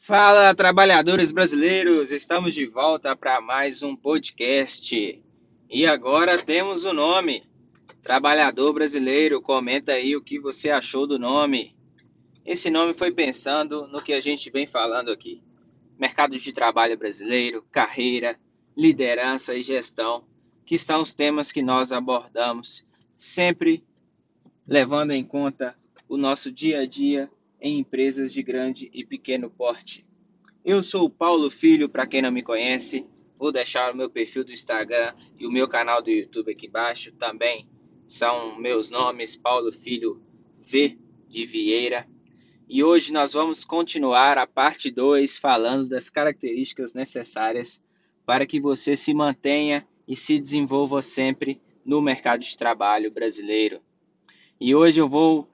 Fala, trabalhadores brasileiros! Estamos de volta para mais um podcast. E agora temos o nome. Trabalhador brasileiro, comenta aí o que você achou do nome. Esse nome foi pensando no que a gente vem falando aqui: mercado de trabalho brasileiro, carreira, liderança e gestão, que são os temas que nós abordamos, sempre levando em conta o nosso dia a dia em empresas de grande e pequeno porte. Eu sou o Paulo Filho, para quem não me conhece, vou deixar o meu perfil do Instagram e o meu canal do YouTube aqui embaixo também. São meus nomes, Paulo Filho V de Vieira. E hoje nós vamos continuar a parte 2 falando das características necessárias para que você se mantenha e se desenvolva sempre no mercado de trabalho brasileiro. E hoje eu vou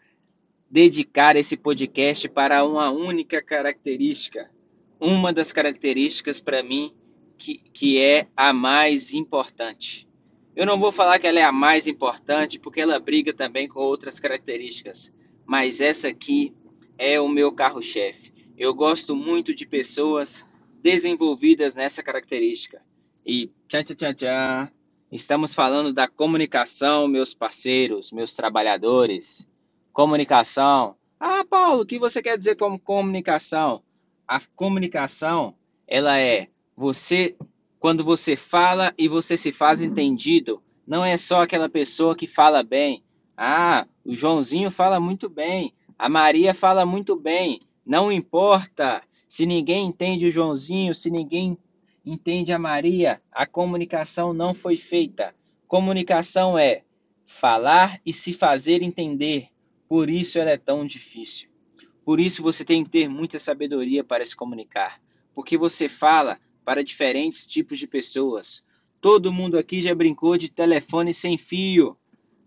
dedicar esse podcast para uma única característica, uma das características para mim que, que é a mais importante. Eu não vou falar que ela é a mais importante porque ela briga também com outras características, mas essa aqui é o meu carro-chefe. Eu gosto muito de pessoas desenvolvidas nessa característica. E tchan, tchan, tchan, tchan, estamos falando da comunicação, meus parceiros, meus trabalhadores. Comunicação. Ah, Paulo, o que você quer dizer como comunicação? A comunicação, ela é você quando você fala e você se faz entendido. Não é só aquela pessoa que fala bem. Ah, o Joãozinho fala muito bem. A Maria fala muito bem. Não importa se ninguém entende o Joãozinho, se ninguém entende a Maria, a comunicação não foi feita. Comunicação é falar e se fazer entender. Por isso ela é tão difícil. Por isso você tem que ter muita sabedoria para se comunicar, porque você fala para diferentes tipos de pessoas. Todo mundo aqui já brincou de telefone sem fio.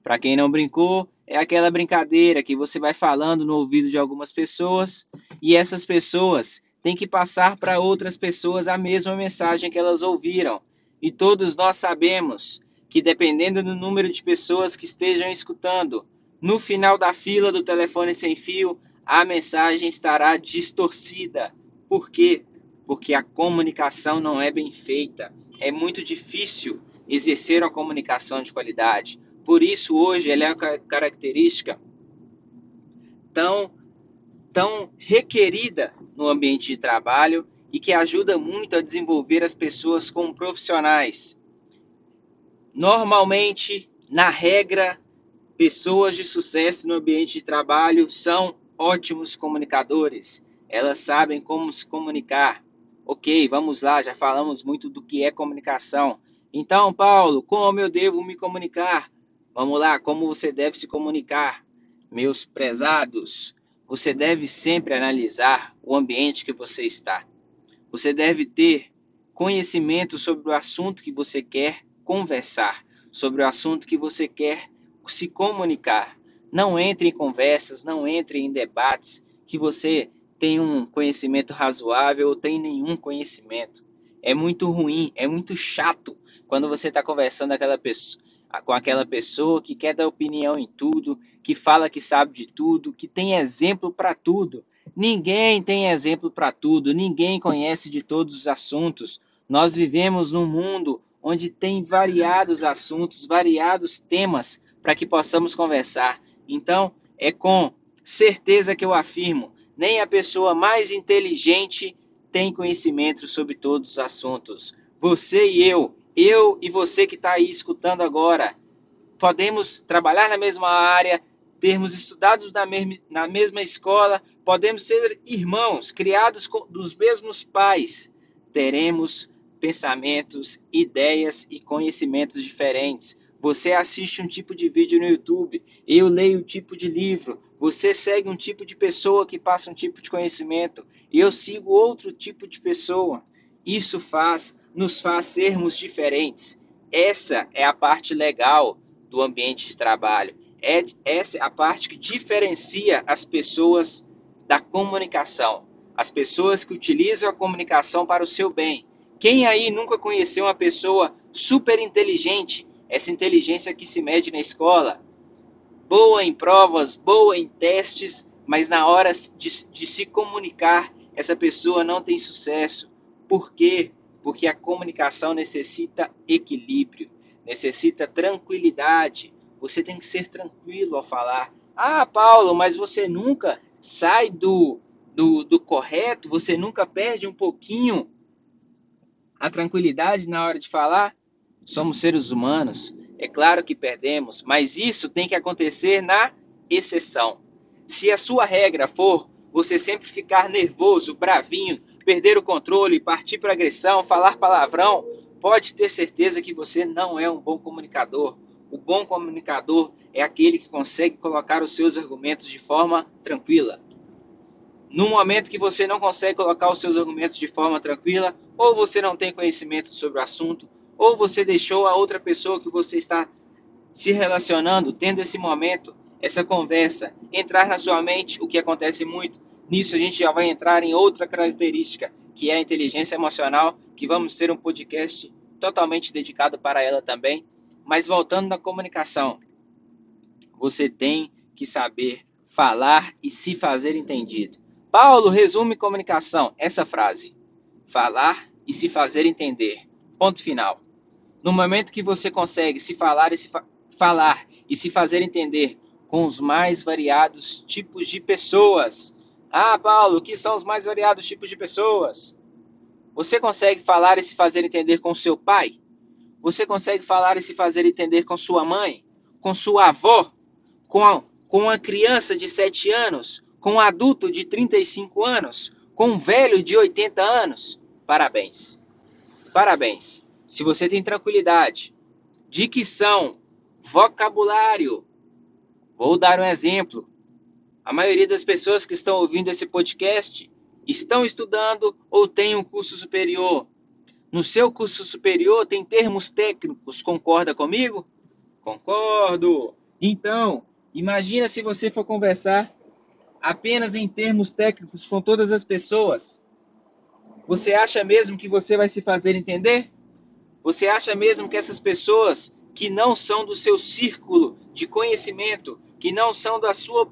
Para quem não brincou, é aquela brincadeira que você vai falando no ouvido de algumas pessoas e essas pessoas têm que passar para outras pessoas a mesma mensagem que elas ouviram. E todos nós sabemos que dependendo do número de pessoas que estejam escutando, no final da fila do telefone sem fio, a mensagem estará distorcida. Por quê? Porque a comunicação não é bem feita. É muito difícil exercer uma comunicação de qualidade. Por isso, hoje, ela é uma característica tão, tão requerida no ambiente de trabalho e que ajuda muito a desenvolver as pessoas como profissionais. Normalmente, na regra, Pessoas de sucesso no ambiente de trabalho são ótimos comunicadores. Elas sabem como se comunicar. Ok, vamos lá, já falamos muito do que é comunicação. Então, Paulo, como eu devo me comunicar? Vamos lá, como você deve se comunicar? Meus prezados, você deve sempre analisar o ambiente que você está. Você deve ter conhecimento sobre o assunto que você quer conversar, sobre o assunto que você quer se comunicar. Não entre em conversas, não entre em debates que você tem um conhecimento razoável ou tem nenhum conhecimento. É muito ruim, é muito chato quando você está conversando aquela pessoa, com aquela pessoa que quer dar opinião em tudo, que fala que sabe de tudo, que tem exemplo para tudo. Ninguém tem exemplo para tudo, ninguém conhece de todos os assuntos. Nós vivemos num mundo onde tem variados assuntos, variados temas para que possamos conversar. Então, é com certeza que eu afirmo: nem a pessoa mais inteligente tem conhecimento sobre todos os assuntos. Você e eu, eu e você que está aí escutando agora, podemos trabalhar na mesma área, termos estudado na, mesma, na mesma escola, podemos ser irmãos, criados com, dos mesmos pais. Teremos pensamentos, ideias e conhecimentos diferentes. Você assiste um tipo de vídeo no YouTube, eu leio um tipo de livro, você segue um tipo de pessoa que passa um tipo de conhecimento, eu sigo outro tipo de pessoa. Isso faz, nos faz sermos diferentes. Essa é a parte legal do ambiente de trabalho. É, essa é a parte que diferencia as pessoas da comunicação. As pessoas que utilizam a comunicação para o seu bem. Quem aí nunca conheceu uma pessoa super inteligente essa inteligência que se mede na escola, boa em provas, boa em testes, mas na hora de, de se comunicar, essa pessoa não tem sucesso. Por quê? Porque a comunicação necessita equilíbrio, necessita tranquilidade. Você tem que ser tranquilo ao falar. Ah, Paulo, mas você nunca sai do, do, do correto, você nunca perde um pouquinho a tranquilidade na hora de falar? Somos seres humanos, é claro que perdemos, mas isso tem que acontecer na exceção. Se a sua regra for você sempre ficar nervoso, bravinho, perder o controle, partir para agressão, falar palavrão, pode ter certeza que você não é um bom comunicador. O bom comunicador é aquele que consegue colocar os seus argumentos de forma tranquila. No momento que você não consegue colocar os seus argumentos de forma tranquila, ou você não tem conhecimento sobre o assunto, ou você deixou a outra pessoa que você está se relacionando, tendo esse momento, essa conversa, entrar na sua mente, o que acontece muito. Nisso a gente já vai entrar em outra característica, que é a inteligência emocional, que vamos ter um podcast totalmente dedicado para ela também. Mas voltando na comunicação, você tem que saber falar e se fazer entendido. Paulo resume comunicação, essa frase: falar e se fazer entender. Ponto final. No momento que você consegue se falar e se fa falar e se fazer entender com os mais variados tipos de pessoas. Ah, Paulo, o que são os mais variados tipos de pessoas? Você consegue falar e se fazer entender com seu pai? Você consegue falar e se fazer entender com sua mãe? Com sua avó? Com, a, com uma criança de 7 anos? Com um adulto de 35 anos? Com um velho de 80 anos? Parabéns. Parabéns. Se você tem tranquilidade, dicção, vocabulário. Vou dar um exemplo. A maioria das pessoas que estão ouvindo esse podcast estão estudando ou têm um curso superior. No seu curso superior tem termos técnicos, concorda comigo? Concordo. Então, imagina se você for conversar apenas em termos técnicos com todas as pessoas. Você acha mesmo que você vai se fazer entender? Você acha mesmo que essas pessoas que não são do seu círculo de conhecimento, que não são da sua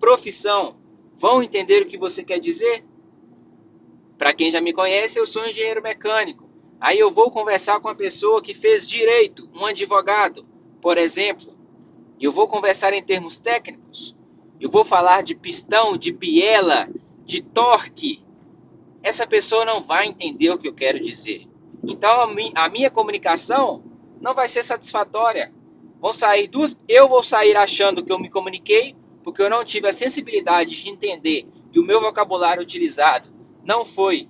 profissão, vão entender o que você quer dizer? Para quem já me conhece, eu sou engenheiro mecânico. Aí eu vou conversar com a pessoa que fez direito, um advogado, por exemplo. Eu vou conversar em termos técnicos. Eu vou falar de pistão, de biela, de torque. Essa pessoa não vai entender o que eu quero dizer. Então a, minha comunicação não vai ser satisfatória. Vão sair duas, eu vou sair achando que eu me comuniquei porque eu não tive a sensibilidade de entender que o meu vocabulário utilizado não foi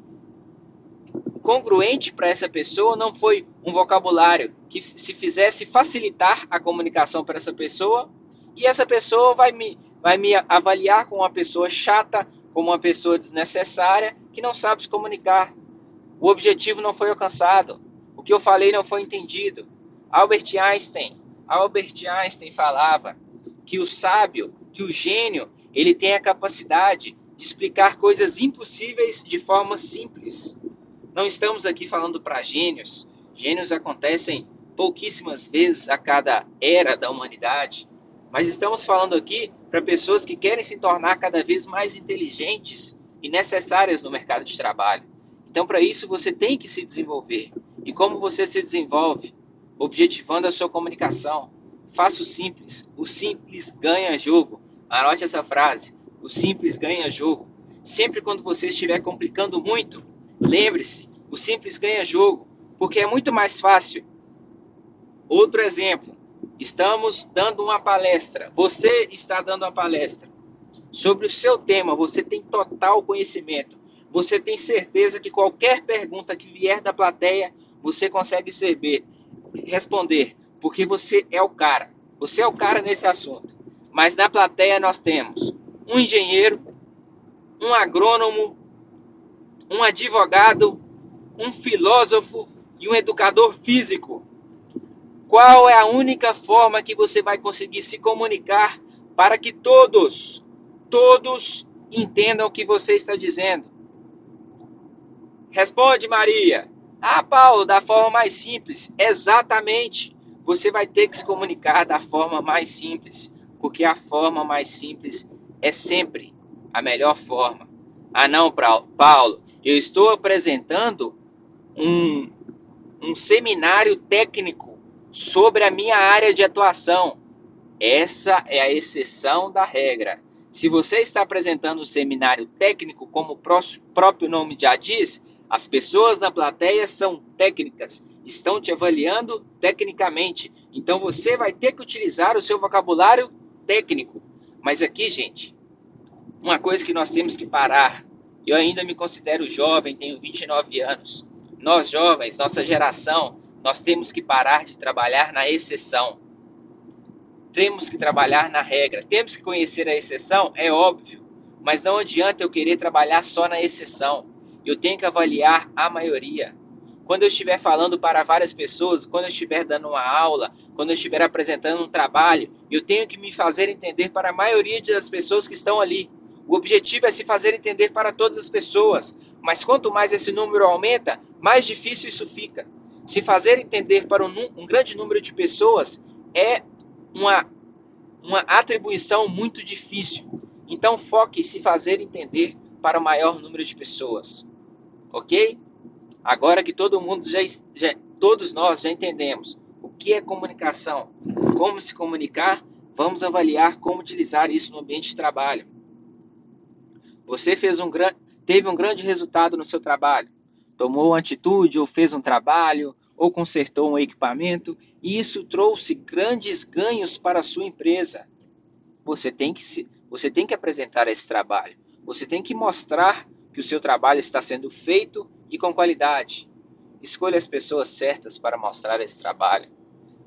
congruente para essa pessoa, não foi um vocabulário que se fizesse facilitar a comunicação para essa pessoa, e essa pessoa vai me, vai me avaliar como uma pessoa chata, como uma pessoa desnecessária, que não sabe se comunicar. O objetivo não foi alcançado. O que eu falei não foi entendido. Albert Einstein, Albert Einstein falava que o sábio, que o gênio, ele tem a capacidade de explicar coisas impossíveis de forma simples. Não estamos aqui falando para gênios. Gênios acontecem pouquíssimas vezes a cada era da humanidade. Mas estamos falando aqui para pessoas que querem se tornar cada vez mais inteligentes e necessárias no mercado de trabalho. Então, para isso, você tem que se desenvolver. E como você se desenvolve? Objetivando a sua comunicação. Faça o simples. O simples ganha jogo. Anote essa frase. O simples ganha jogo. Sempre quando você estiver complicando muito, lembre-se: o simples ganha jogo. Porque é muito mais fácil. Outro exemplo. Estamos dando uma palestra. Você está dando uma palestra. Sobre o seu tema, você tem total conhecimento você tem certeza que qualquer pergunta que vier da plateia, você consegue saber, responder, porque você é o cara. Você é o cara nesse assunto. Mas na plateia nós temos um engenheiro, um agrônomo, um advogado, um filósofo e um educador físico. Qual é a única forma que você vai conseguir se comunicar para que todos, todos entendam o que você está dizendo? Responde, Maria. Ah, Paulo, da forma mais simples. Exatamente. Você vai ter que se comunicar da forma mais simples, porque a forma mais simples é sempre a melhor forma. Ah, não, Paulo, eu estou apresentando um, um seminário técnico sobre a minha área de atuação. Essa é a exceção da regra. Se você está apresentando um seminário técnico, como o próprio nome já diz, as pessoas na plateia são técnicas, estão te avaliando tecnicamente. Então você vai ter que utilizar o seu vocabulário técnico. Mas aqui, gente, uma coisa que nós temos que parar. Eu ainda me considero jovem, tenho 29 anos. Nós jovens, nossa geração, nós temos que parar de trabalhar na exceção temos que trabalhar na regra. Temos que conhecer a exceção, é óbvio, mas não adianta eu querer trabalhar só na exceção. Eu tenho que avaliar a maioria. Quando eu estiver falando para várias pessoas, quando eu estiver dando uma aula, quando eu estiver apresentando um trabalho, eu tenho que me fazer entender para a maioria das pessoas que estão ali. O objetivo é se fazer entender para todas as pessoas, mas quanto mais esse número aumenta, mais difícil isso fica. Se fazer entender para um, um grande número de pessoas é uma, uma atribuição muito difícil. Então foque em se fazer entender para o maior número de pessoas. Ok? Agora que todo mundo já, já todos nós já entendemos o que é comunicação, como se comunicar, vamos avaliar como utilizar isso no ambiente de trabalho. Você fez um teve um grande resultado no seu trabalho, tomou atitude ou fez um trabalho ou consertou um equipamento e isso trouxe grandes ganhos para a sua empresa. Você tem que se, você tem que apresentar esse trabalho. Você tem que mostrar que o seu trabalho está sendo feito e com qualidade. Escolha as pessoas certas para mostrar esse trabalho.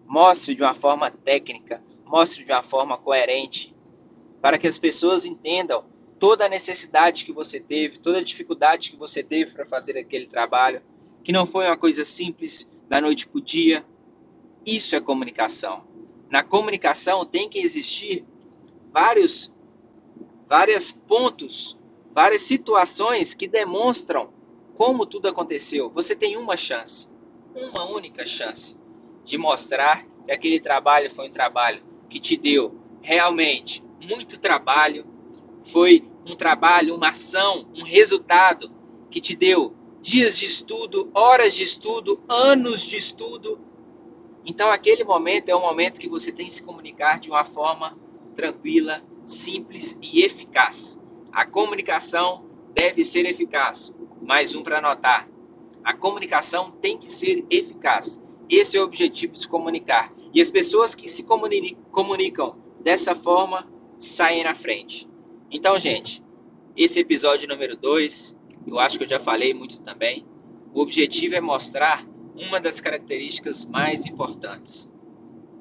Mostre de uma forma técnica, mostre de uma forma coerente, para que as pessoas entendam toda a necessidade que você teve, toda a dificuldade que você teve para fazer aquele trabalho, que não foi uma coisa simples, da noite para o dia. Isso é comunicação. Na comunicação tem que existir vários, vários pontos, várias situações que demonstram como tudo aconteceu. Você tem uma chance, uma única chance de mostrar que aquele trabalho foi um trabalho que te deu realmente muito trabalho, foi um trabalho, uma ação, um resultado que te deu dias de estudo, horas de estudo, anos de estudo. Então, aquele momento é o momento que você tem que se comunicar de uma forma tranquila, simples e eficaz. A comunicação deve ser eficaz. Mais um para anotar. A comunicação tem que ser eficaz. Esse é o objetivo de se comunicar. E as pessoas que se comunicam dessa forma saem na frente. Então, gente, esse episódio número 2 eu acho que eu já falei muito também. O objetivo é mostrar uma das características mais importantes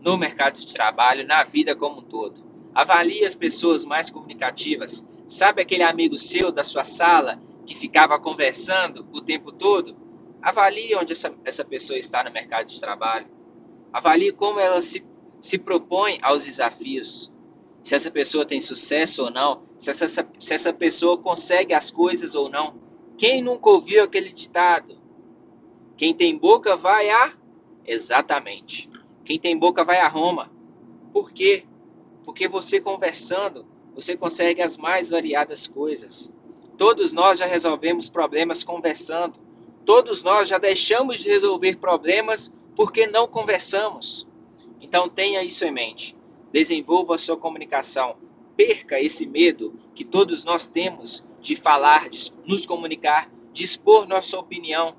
no mercado de trabalho, na vida como um todo. Avalie as pessoas mais comunicativas. Sabe aquele amigo seu da sua sala que ficava conversando o tempo todo? Avalie onde essa, essa pessoa está no mercado de trabalho. Avalie como ela se, se propõe aos desafios. Se essa pessoa tem sucesso ou não. Se essa, se essa pessoa consegue as coisas ou não. Quem nunca ouviu aquele ditado? Quem tem boca vai a. Exatamente. Quem tem boca vai a Roma. Por quê? Porque você conversando, você consegue as mais variadas coisas. Todos nós já resolvemos problemas conversando. Todos nós já deixamos de resolver problemas porque não conversamos. Então tenha isso em mente. Desenvolva a sua comunicação. Perca esse medo que todos nós temos de falar, de nos comunicar, de expor nossa opinião.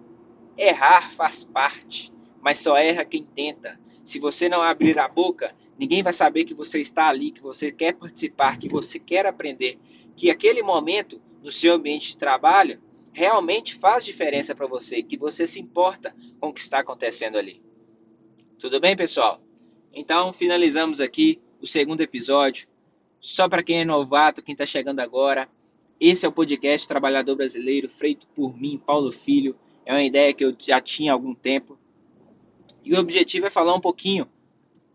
Errar faz parte, mas só erra quem tenta. Se você não abrir a boca, ninguém vai saber que você está ali, que você quer participar, que você quer aprender, que aquele momento no seu ambiente de trabalho realmente faz diferença para você, que você se importa com o que está acontecendo ali. Tudo bem, pessoal? Então, finalizamos aqui o segundo episódio. Só para quem é novato, quem está chegando agora, esse é o podcast Trabalhador Brasileiro, feito por mim, Paulo Filho. É uma ideia que eu já tinha há algum tempo. E o objetivo é falar um pouquinho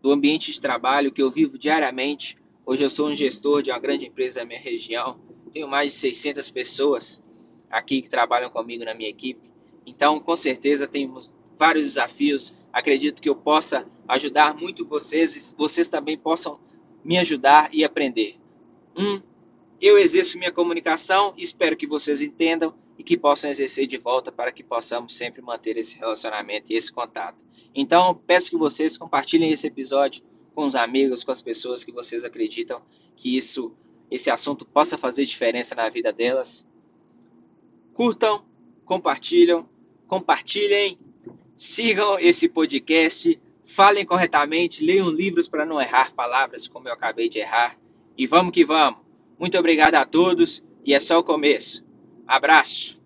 do ambiente de trabalho que eu vivo diariamente. Hoje eu sou um gestor de uma grande empresa da minha região. Tenho mais de 600 pessoas aqui que trabalham comigo na minha equipe. Então, com certeza, temos vários desafios. Acredito que eu possa ajudar muito vocês vocês também possam me ajudar e aprender. Um Eu exerço minha comunicação, espero que vocês entendam e que possam exercer de volta para que possamos sempre manter esse relacionamento e esse contato. Então, peço que vocês compartilhem esse episódio com os amigos, com as pessoas que vocês acreditam que isso, esse assunto possa fazer diferença na vida delas. Curtam, compartilham, compartilhem, sigam esse podcast, falem corretamente, leiam livros para não errar palavras como eu acabei de errar. E vamos que vamos. Muito obrigado a todos e é só o começo. Abraço!